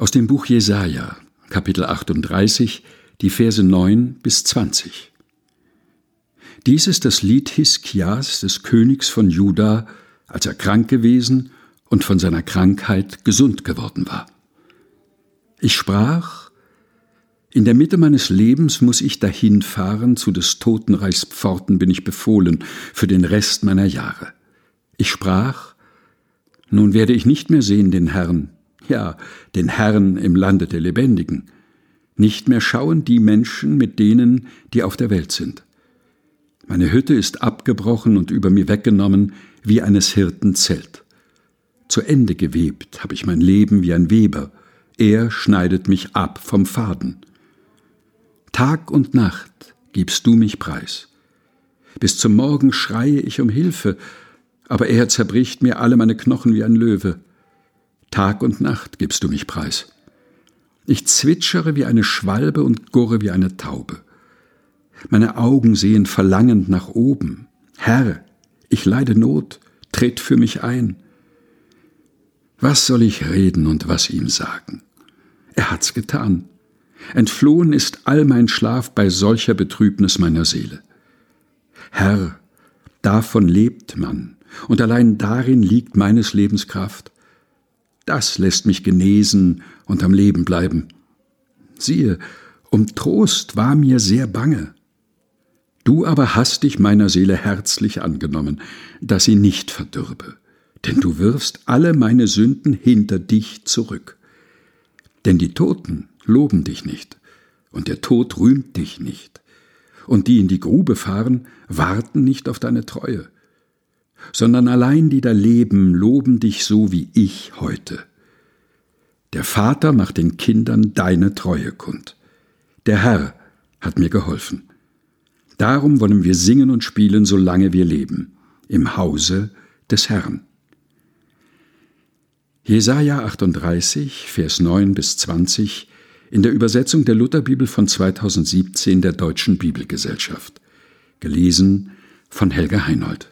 Aus dem Buch Jesaja, Kapitel 38, die Verse 9 bis 20. Dies ist das Lied Hiskias, des Königs von Juda, als er krank gewesen und von seiner Krankheit gesund geworden war. Ich sprach, in der Mitte meines Lebens muss ich dahinfahren, zu des Totenreichs Pforten bin ich befohlen, für den Rest meiner Jahre. Ich sprach, nun werde ich nicht mehr sehen den Herrn, ja, den Herrn im Lande der Lebendigen, nicht mehr schauen die Menschen mit denen, die auf der Welt sind. Meine Hütte ist abgebrochen und über mir weggenommen wie eines Hirten Zelt. Zu Ende gewebt habe ich mein Leben wie ein Weber, er schneidet mich ab vom Faden. Tag und Nacht gibst du mich preis. Bis zum Morgen schreie ich um Hilfe, aber er zerbricht mir alle meine Knochen wie ein Löwe. Tag und Nacht gibst du mich preis. Ich zwitschere wie eine Schwalbe und gurre wie eine Taube. Meine Augen sehen verlangend nach oben. Herr, ich leide Not, tritt für mich ein. Was soll ich reden und was ihm sagen? Er hat's getan. Entflohen ist all mein Schlaf bei solcher Betrübnis meiner Seele. Herr, davon lebt man, und allein darin liegt meines Lebens Kraft. Das lässt mich genesen und am Leben bleiben. Siehe, um Trost war mir sehr bange. Du aber hast dich meiner Seele herzlich angenommen, dass sie nicht verdürbe, denn du wirfst alle meine Sünden hinter dich zurück. Denn die Toten loben dich nicht, und der Tod rühmt dich nicht, und die in die Grube fahren, warten nicht auf deine Treue sondern allein die da leben, loben dich so wie ich heute. Der Vater macht den Kindern deine Treue kund. Der Herr hat mir geholfen. Darum wollen wir singen und spielen, solange wir leben, im Hause des Herrn. Jesaja 38, Vers 9 bis 20 in der Übersetzung der Lutherbibel von 2017 der Deutschen Bibelgesellschaft. Gelesen von Helga Heinold.